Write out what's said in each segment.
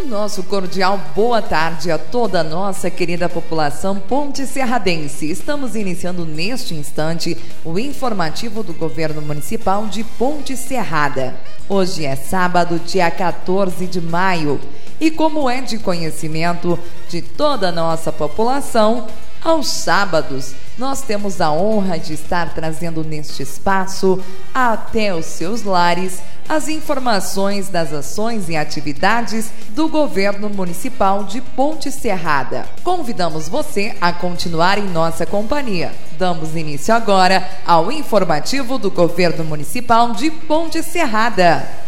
O nosso cordial boa tarde a toda a nossa querida população ponte serradense. Estamos iniciando neste instante o informativo do governo municipal de Ponte Serrada. Hoje é sábado, dia 14 de maio, e como é de conhecimento de toda a nossa população, aos sábados, nós temos a honra de estar trazendo neste espaço, até os seus lares, as informações das ações e atividades do governo municipal de Ponte Serrada. Convidamos você a continuar em nossa companhia. Damos início agora ao informativo do governo municipal de Ponte Serrada.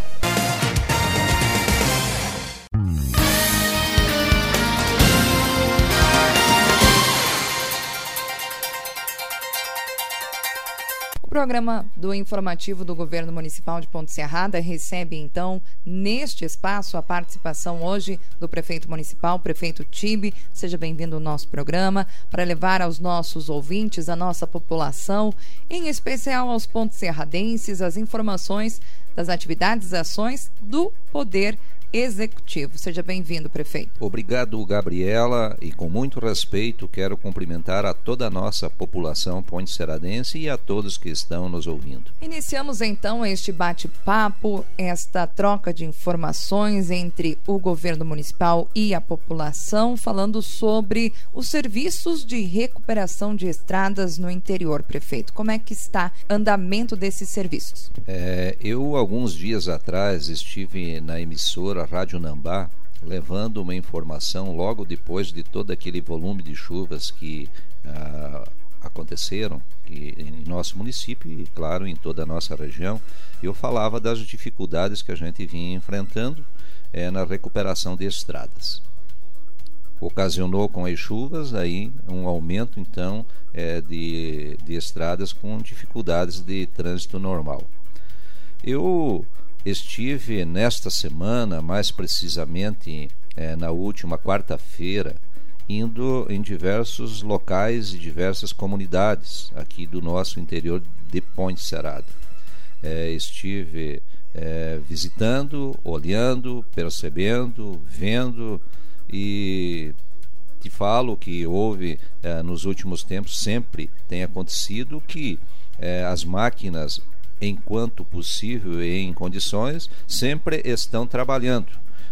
Programa do informativo do governo municipal de Ponte Serrada recebe então neste espaço a participação hoje do prefeito municipal, prefeito Tibe. Seja bem-vindo ao nosso programa para levar aos nossos ouvintes, à nossa população, em especial aos pontos serradenses, as informações das atividades e ações do Poder Executivo. Seja bem-vindo, prefeito. Obrigado, Gabriela, e com muito respeito quero cumprimentar a toda a nossa população ponte-seradense e a todos que estão nos ouvindo. Iniciamos então este bate-papo, esta troca de informações entre o governo municipal e a população, falando sobre os serviços de recuperação de estradas no interior, prefeito. Como é que está o andamento desses serviços? É, eu, alguns dias atrás, estive na emissora Rádio Nambá, levando uma informação logo depois de todo aquele volume de chuvas que ah, aconteceram que, em nosso município e, claro, em toda a nossa região. Eu falava das dificuldades que a gente vinha enfrentando é, na recuperação de estradas. Ocasionou com as chuvas aí um aumento então é, de, de estradas com dificuldades de trânsito normal. Eu Estive nesta semana, mais precisamente é, na última quarta-feira, indo em diversos locais e diversas comunidades aqui do nosso interior de Ponte Serada. É, estive é, visitando, olhando, percebendo, vendo e te falo que houve nos últimos tempos sempre tem acontecido que as máquinas enquanto possível e em condições, sempre estão trabalhando.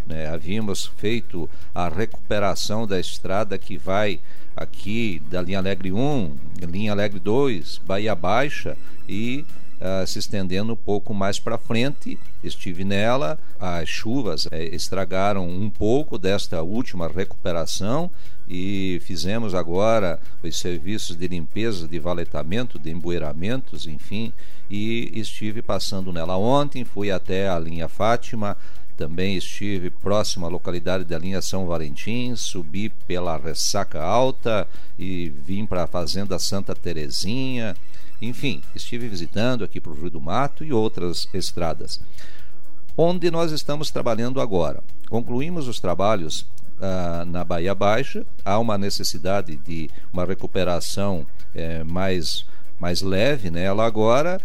Né? Havíamos feito a recuperação da estrada que vai aqui da linha Alegre 1, linha Alegre 2, Bahia Baixa e uh, se estendendo um pouco mais para frente. Estive nela, as chuvas uh, estragaram um pouco desta última recuperação e fizemos agora os serviços de limpeza, de valetamento, de embueiramentos, enfim, e estive passando nela ontem, fui até a linha Fátima, também estive próximo à localidade da linha São Valentim, subi pela Ressaca Alta e vim para a Fazenda Santa Terezinha, enfim, estive visitando aqui para o Rio do Mato e outras estradas. Onde nós estamos trabalhando agora? Concluímos os trabalhos ah, na Bahia Baixa, há uma necessidade de uma recuperação eh, mais, mais leve nela agora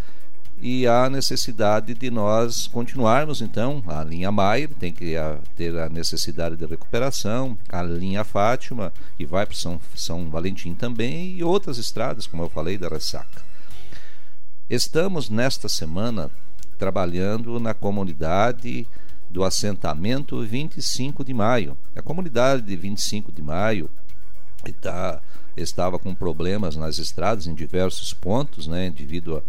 e há necessidade de nós continuarmos então a linha Maier tem que ter a necessidade de recuperação a linha Fátima que vai para São, São Valentim também e outras estradas como eu falei da Ressaca Estamos nesta semana trabalhando na comunidade do assentamento 25 de maio. A comunidade de 25 de maio está, estava com problemas nas estradas em diversos pontos, né, devido a,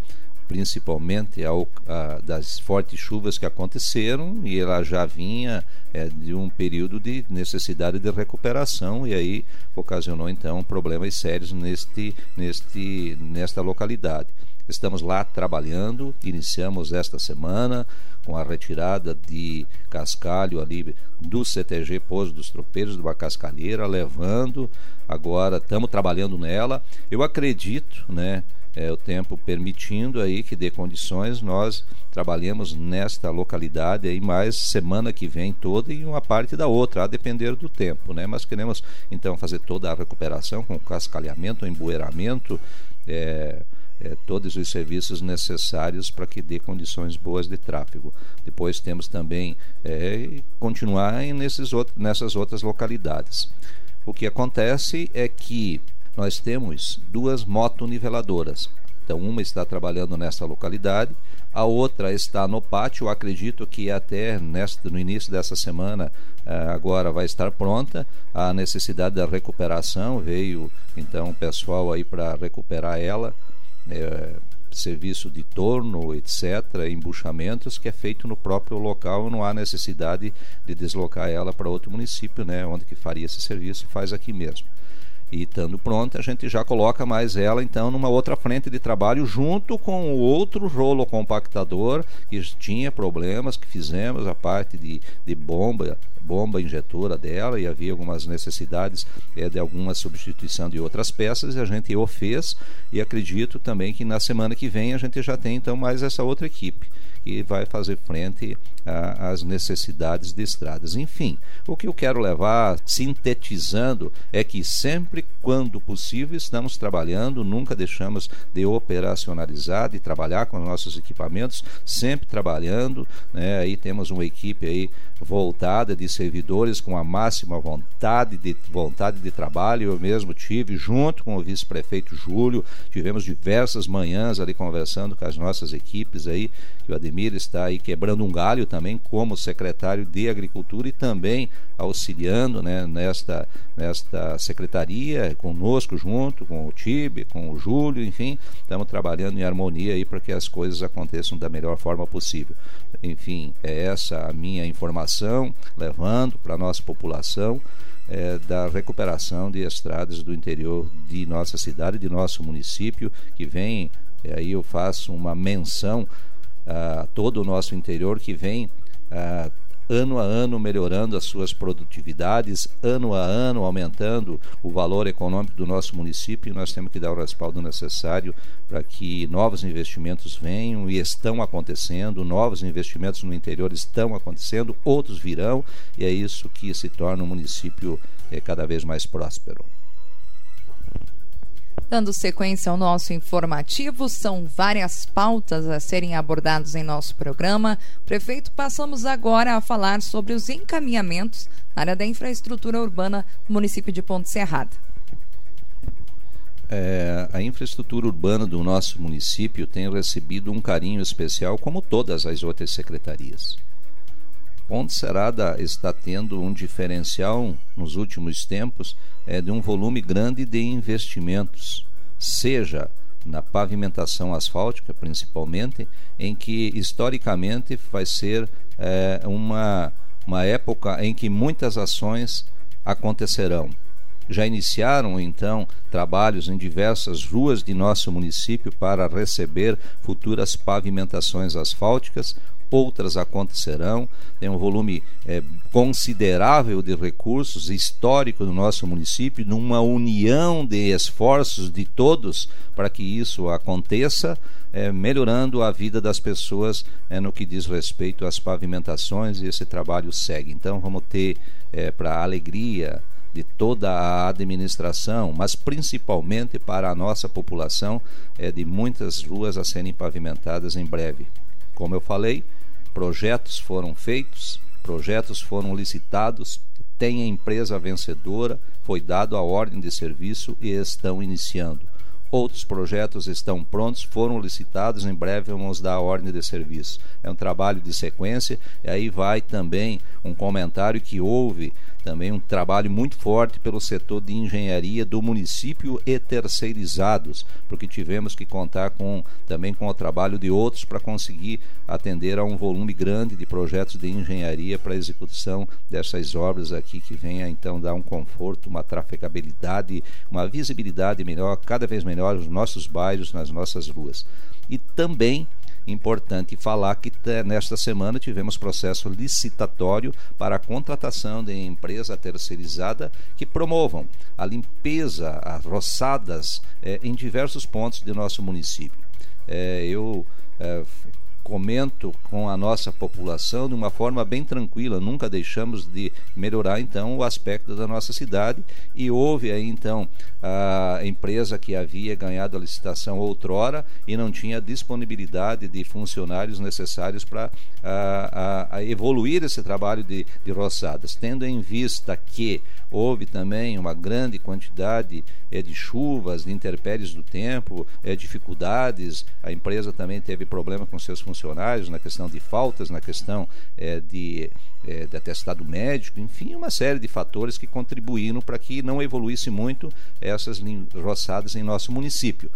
principalmente ao, a, das fortes chuvas que aconteceram e ela já vinha é, de um período de necessidade de recuperação e aí ocasionou então problemas sérios neste, neste, nesta localidade. Estamos lá trabalhando, iniciamos esta semana com a retirada de cascalho ali do CTG Pouso dos Tropeiros, de uma cascalheira, levando. Agora estamos trabalhando nela. Eu acredito, né? É, o tempo permitindo aí que dê condições, nós trabalhemos nesta localidade aí mais semana que vem toda e uma parte da outra, a depender do tempo, né? Mas queremos então fazer toda a recuperação com cascalhamento, embueiramento, é, é, todos os serviços necessários para que dê condições boas de tráfego. Depois temos também é, continuar nesses outros, nessas outras localidades. O que acontece é que nós temos duas motoniveladoras. Então, uma está trabalhando nessa localidade, a outra está no pátio. Acredito que até nesta, no início dessa semana eh, agora vai estar pronta. A necessidade da recuperação veio então o pessoal aí para recuperar ela. É, serviço de torno, etc., embuchamentos, que é feito no próprio local, não há necessidade de deslocar ela para outro município, né, onde que faria esse serviço, faz aqui mesmo. E estando pronta, a gente já coloca mais ela então numa outra frente de trabalho junto com o outro rolo compactador que tinha problemas que fizemos a parte de, de bomba bomba injetora dela e havia algumas necessidades é, de alguma substituição de outras peças e a gente o fez e acredito também que na semana que vem a gente já tem então mais essa outra equipe que vai fazer frente às necessidades de estradas. Enfim, o que eu quero levar, sintetizando, é que sempre quando possível estamos trabalhando, nunca deixamos de operacionalizar, de trabalhar com nossos equipamentos, sempre trabalhando. Né? Aí temos uma equipe aí voltada de servidores com a máxima vontade de vontade de trabalho. Eu mesmo tive junto com o vice-prefeito Júlio, tivemos diversas manhãs ali conversando com as nossas equipes aí, que o Ademir está aí quebrando um galho também como secretário de Agricultura e também auxiliando né, nesta, nesta secretaria, conosco junto, com o Tibe, com o Júlio, enfim, estamos trabalhando em harmonia aí para que as coisas aconteçam da melhor forma possível. Enfim, é essa a minha informação, levando para a nossa população. É, da recuperação de estradas do interior de nossa cidade, de nosso município, que vem, aí eu faço uma menção uh, todo o nosso interior que vem uh, ano a ano melhorando as suas produtividades, ano a ano aumentando o valor econômico do nosso município e nós temos que dar o respaldo necessário para que novos investimentos venham e estão acontecendo, novos investimentos no interior estão acontecendo, outros virão e é isso que se torna um município é, cada vez mais próspero. Dando sequência ao nosso informativo, são várias pautas a serem abordadas em nosso programa. Prefeito, passamos agora a falar sobre os encaminhamentos na área da infraestrutura urbana no município de Ponte Serrada. É, a infraestrutura urbana do nosso município tem recebido um carinho especial, como todas as outras secretarias. Ponte Serrada está tendo um diferencial nos últimos tempos é, de um volume grande de investimentos, seja na pavimentação asfáltica, principalmente, em que historicamente vai ser é, uma, uma época em que muitas ações acontecerão. Já iniciaram então trabalhos em diversas ruas de nosso município para receber futuras pavimentações asfálticas, outras acontecerão. Tem um volume é, considerável de recursos histórico do nosso município, numa união de esforços de todos para que isso aconteça, é, melhorando a vida das pessoas é, no que diz respeito às pavimentações, e esse trabalho segue. Então, vamos ter, é, para a alegria de toda a administração, mas principalmente para a nossa população, é, de muitas ruas a serem pavimentadas em breve. Como eu falei, projetos foram feitos, projetos foram licitados, tem a empresa vencedora, foi dado a ordem de serviço e estão iniciando. Outros projetos estão prontos, foram licitados, em breve vamos dar a ordem de serviço. É um trabalho de sequência, e aí vai também um comentário que houve também um trabalho muito forte pelo setor de engenharia do município e terceirizados, porque tivemos que contar com também com o trabalho de outros para conseguir atender a um volume grande de projetos de engenharia para a execução dessas obras aqui que venha então dar um conforto, uma trafegabilidade, uma visibilidade melhor, cada vez melhor nos nossos bairros, nas nossas ruas. E também Importante falar que nesta semana tivemos processo licitatório para a contratação de empresa terceirizada que promovam a limpeza, as roçadas é, em diversos pontos do nosso município. É, eu é, comento com a nossa população de uma forma bem tranquila, nunca deixamos de melhorar então o aspecto da nossa cidade. E houve aí então a empresa que havia ganhado a licitação outrora e não tinha disponibilidade de funcionários necessários para a, a, a, evoluir esse trabalho de, de roçadas, tendo em vista que houve também uma grande quantidade é, de chuvas, de intempéries do tempo, é, dificuldades, a empresa também teve problema com seus funcionários na questão de faltas, na questão é, de, é, de atestado médico, enfim, uma série de fatores que contribuíram para que não evoluísse muito essas roçadas em nosso município.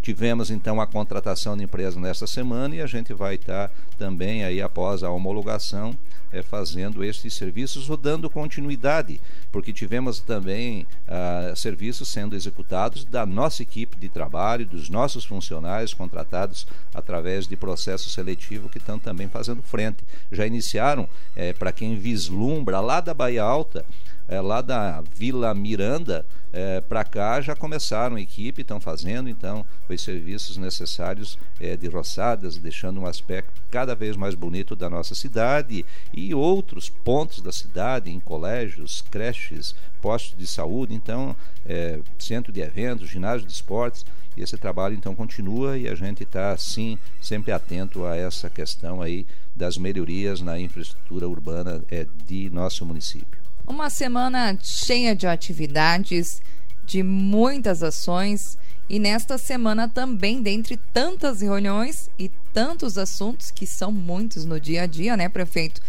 Tivemos então a contratação de empresa nesta semana e a gente vai estar também aí após a homologação é, fazendo estes serviços ou dando continuidade, porque tivemos também ah, serviços sendo executados da nossa equipe de trabalho, dos nossos funcionários contratados através de processo seletivo que estão também fazendo frente. Já iniciaram, é, para quem vislumbra lá da Bahia Alta, é, lá da Vila Miranda é, para cá já começaram a equipe, estão fazendo então os serviços necessários é, de roçadas, deixando um aspecto cada vez mais bonito da nossa cidade e outros pontos da cidade, em colégios, creches, postos de saúde, então é, centro de eventos, ginásio de esportes. E esse trabalho então continua e a gente está sim sempre atento a essa questão aí das melhorias na infraestrutura urbana é, de nosso município. Uma semana cheia de atividades, de muitas ações e nesta semana também, dentre tantas reuniões e tantos assuntos que são muitos no dia a dia, né, prefeito?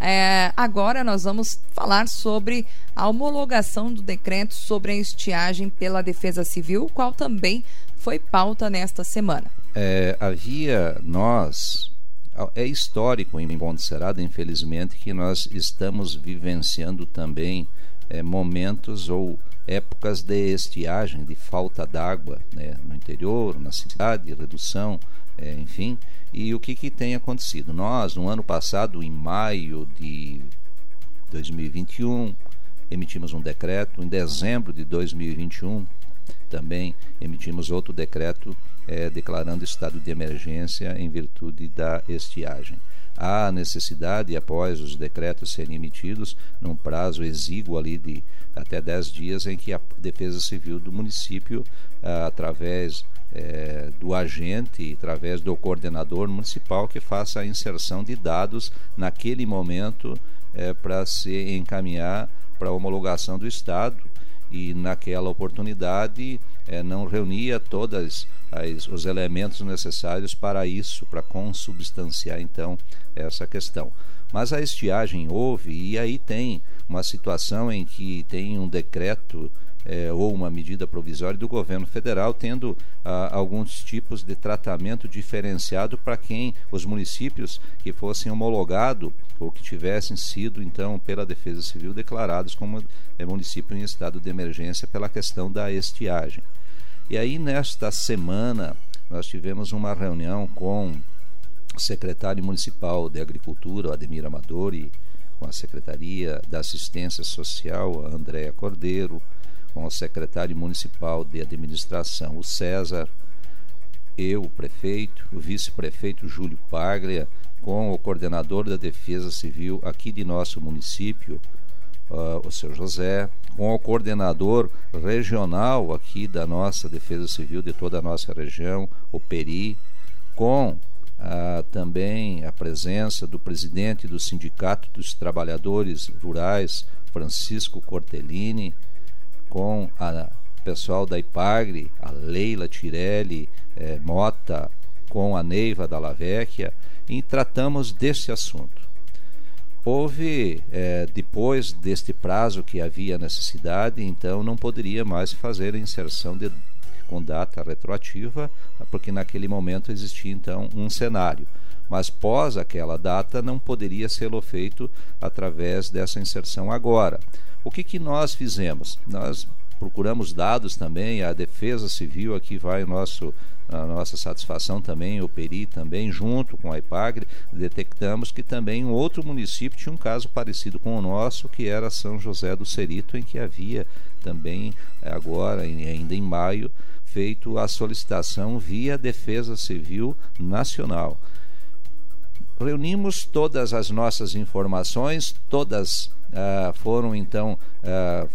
É, agora nós vamos falar sobre a homologação do decreto sobre a estiagem pela Defesa Civil, qual também foi pauta nesta semana. É, havia nós é histórico em Ponte Serada, infelizmente, que nós estamos vivenciando também é, momentos ou épocas de estiagem, de falta d'água né, no interior, na cidade, redução, é, enfim. E o que, que tem acontecido? Nós, no ano passado, em maio de 2021, emitimos um decreto, em dezembro de 2021, também emitimos outro decreto é, declarando estado de emergência em virtude da estiagem. Há necessidade, após os decretos serem emitidos, num prazo exíguo ali de até 10 dias, em que a Defesa Civil do município, ah, através é, do agente, através do coordenador municipal, que faça a inserção de dados naquele momento é, para se encaminhar para a homologação do Estado e naquela oportunidade é, não reunia todos os elementos necessários para isso, para consubstanciar então essa questão. Mas a estiagem houve e aí tem uma situação em que tem um decreto é, ou uma medida provisória do governo federal tendo ah, alguns tipos de tratamento diferenciado para quem os municípios que fossem homologados ou que tivessem sido então pela Defesa Civil declarados como é, município em estado de emergência pela questão da estiagem. E aí nesta semana nós tivemos uma reunião com o secretário municipal de Agricultura, Ademir Amadori, com a Secretaria da Assistência Social, a Andréa Cordeiro, com o secretário municipal de administração, o César, eu, o prefeito, o vice-prefeito Júlio Paglia, com o coordenador da Defesa Civil aqui de nosso município, uh, o seu José, com o coordenador regional aqui da nossa Defesa Civil de toda a nossa região, o Peri, com uh, também a presença do presidente do Sindicato dos Trabalhadores Rurais, Francisco Cortellini, com a pessoal da IPAGRE, a Leila Tirelli eh, Mota, com a Neiva da Lavecchia, e tratamos desse assunto. Houve, eh, depois deste prazo que havia necessidade, então não poderia mais fazer a inserção de, com data retroativa, porque naquele momento existia então um cenário mas pós aquela data não poderia ser feito através dessa inserção agora. O que, que nós fizemos? Nós procuramos dados também, a Defesa Civil aqui vai o nosso a nossa satisfação também, o Peri também, junto com a IPAGRE, detectamos que também um outro município tinha um caso parecido com o nosso, que era São José do Cerito, em que havia também, agora, ainda em maio, feito a solicitação via Defesa Civil Nacional. Reunimos todas as nossas informações, todas uh, foram então uh,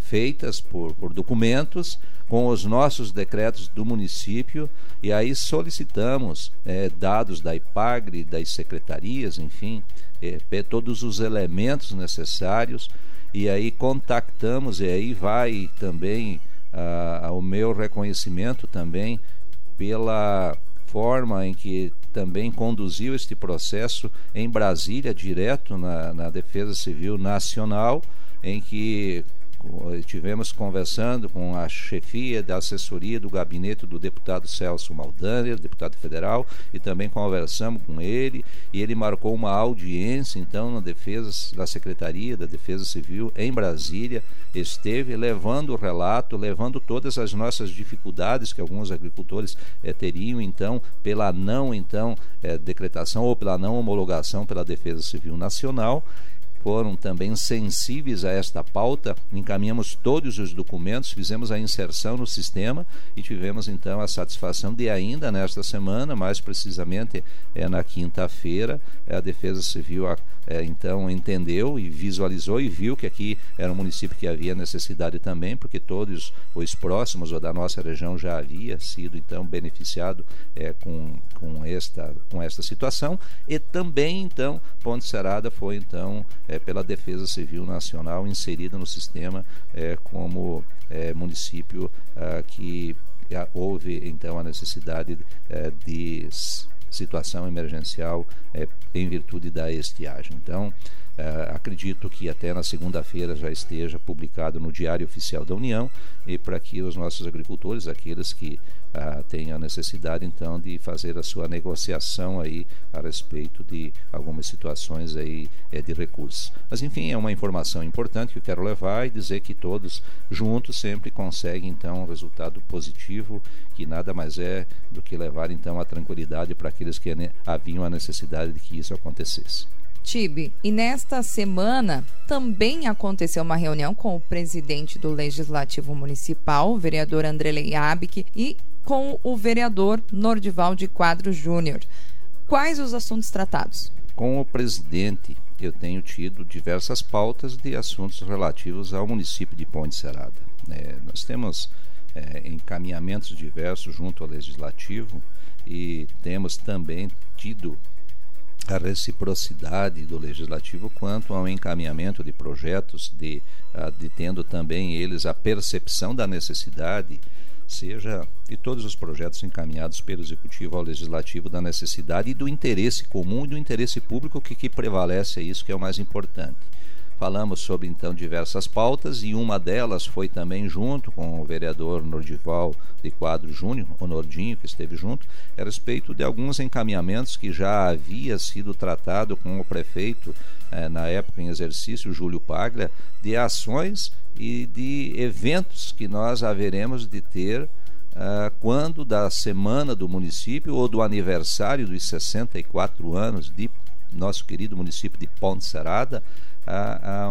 feitas por, por documentos com os nossos decretos do município e aí solicitamos é, dados da IPAGRE, das secretarias, enfim, é, todos os elementos necessários e aí contactamos e aí vai também ah, o meu reconhecimento também pela forma em que também conduziu este processo em Brasília, direto na, na Defesa Civil Nacional, em que tivemos conversando com a chefia da assessoria do gabinete do deputado Celso Maldaner, deputado federal, e também conversamos com ele, e ele marcou uma audiência, então, na defesa da Secretaria da Defesa Civil em Brasília, esteve levando o relato, levando todas as nossas dificuldades que alguns agricultores eh, teriam, então, pela não, então, eh, decretação ou pela não homologação pela Defesa Civil Nacional, foram também sensíveis a esta pauta, encaminhamos todos os documentos, fizemos a inserção no sistema e tivemos então a satisfação de ainda nesta semana, mais precisamente é, na quinta-feira, a Defesa Civil é, então entendeu e visualizou e viu que aqui era um município que havia necessidade também, porque todos os próximos ou da nossa região já havia sido então beneficiado é, com, com, esta, com esta situação. E também então Ponte Serada foi então é, pela Defesa Civil Nacional inserida no sistema é, como é, município é, que é, houve então a necessidade é, de situação emergencial em virtude da estiagem. Então, Uh, acredito que até na segunda-feira já esteja publicado no Diário Oficial da União e para que os nossos agricultores, aqueles que uh, tenham a necessidade então de fazer a sua negociação aí a respeito de algumas situações aí é, de recursos. Mas enfim, é uma informação importante que eu quero levar e dizer que todos juntos sempre conseguem então um resultado positivo, que nada mais é do que levar então a tranquilidade para aqueles que haviam a necessidade de que isso acontecesse. Tibe, e nesta semana também aconteceu uma reunião com o presidente do Legislativo Municipal, o vereador André Leiabic, e com o vereador Nordival de Quadro Júnior. Quais os assuntos tratados? Com o presidente, eu tenho tido diversas pautas de assuntos relativos ao município de Ponte Serada. É, nós temos é, encaminhamentos diversos junto ao Legislativo e temos também tido a reciprocidade do legislativo quanto ao encaminhamento de projetos, de, uh, de tendo também eles a percepção da necessidade, seja de todos os projetos encaminhados pelo executivo ao legislativo da necessidade e do interesse comum e do interesse público que, que prevalece é isso que é o mais importante. Falamos sobre então diversas pautas e uma delas foi também junto com o vereador Nordival de Quadro Júnior, o Nordinho, que esteve junto, a respeito de alguns encaminhamentos que já havia sido tratado com o prefeito eh, na época em exercício, Júlio Paglia, de ações e de eventos que nós haveremos de ter Uh, quando da semana do município ou do aniversário dos 64 anos de nosso querido município de Ponte Serada,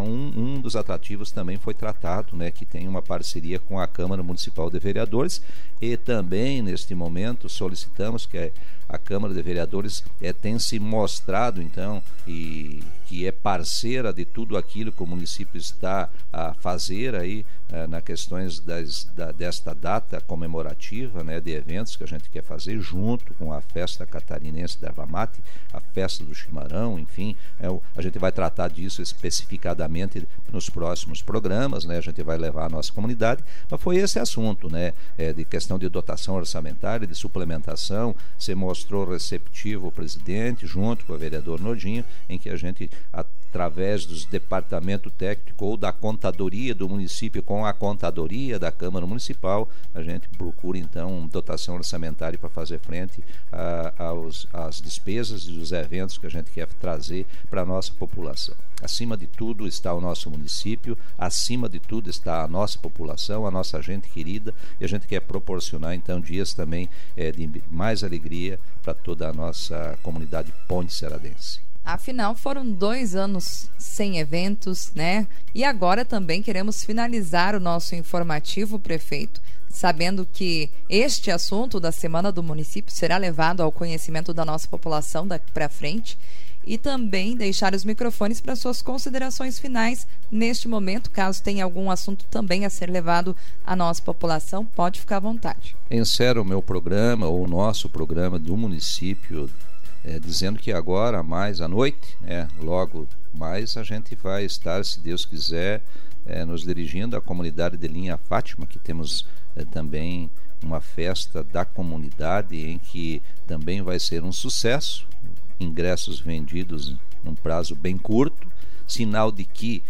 um, um, dos atrativos também foi tratado, né, que tem uma parceria com a Câmara Municipal de Vereadores e também neste momento solicitamos que a Câmara de Vereadores é, tem se mostrado então e que é parceira de tudo aquilo que o município está a fazer aí é, na questões das, da, desta data comemorativa, né, de eventos que a gente quer fazer junto com a festa catarinense da Mate, a festa do chimarrão, enfim, é, a gente vai tratar disso especificadamente nos próximos programas, né, a gente vai levar a nossa comunidade, mas foi esse assunto, né, é, de questão de dotação orçamentária, de suplementação, se mostrou receptivo o presidente junto com o vereador Nordinho, em que a gente através dos departamento técnico ou da contadoria do município com a contadoria da Câmara Municipal, a gente procura então dotação orçamentária para fazer frente aos, às despesas e os eventos que a gente quer trazer para a nossa população. Acima de tudo está o nosso município, acima de tudo está a nossa população, a nossa gente querida, e a gente quer proporcionar então dias também é, de mais alegria para toda a nossa comunidade ponte seradense. Afinal, foram dois anos sem eventos, né? E agora também queremos finalizar o nosso informativo, prefeito, sabendo que este assunto da Semana do Município será levado ao conhecimento da nossa população daqui para frente e também deixar os microfones para suas considerações finais neste momento, caso tenha algum assunto também a ser levado à nossa população, pode ficar à vontade. Encerro o meu programa, ou o nosso programa do município, é, dizendo que agora, mais à noite, né, logo mais, a gente vai estar, se Deus quiser, é, nos dirigindo à comunidade de Linha Fátima, que temos é, também uma festa da comunidade em que também vai ser um sucesso ingressos vendidos num prazo bem curto, sinal de que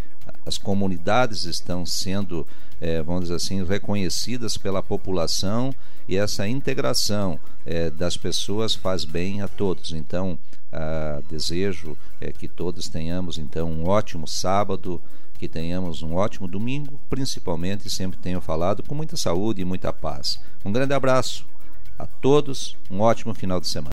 as comunidades estão sendo, é, vamos dizer assim, reconhecidas pela população e essa integração é, das pessoas faz bem a todos. Então, ah, desejo é, que todos tenhamos então um ótimo sábado, que tenhamos um ótimo domingo, principalmente, sempre tenho falado, com muita saúde e muita paz. Um grande abraço a todos, um ótimo final de semana.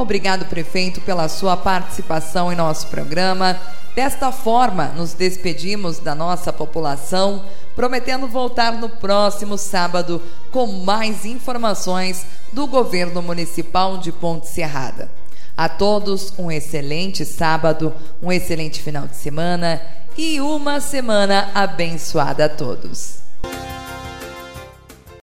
Obrigado, prefeito, pela sua participação em nosso programa. Desta forma, nos despedimos da nossa população, prometendo voltar no próximo sábado com mais informações do governo municipal de Ponte Serrada. A todos um excelente sábado, um excelente final de semana e uma semana abençoada a todos.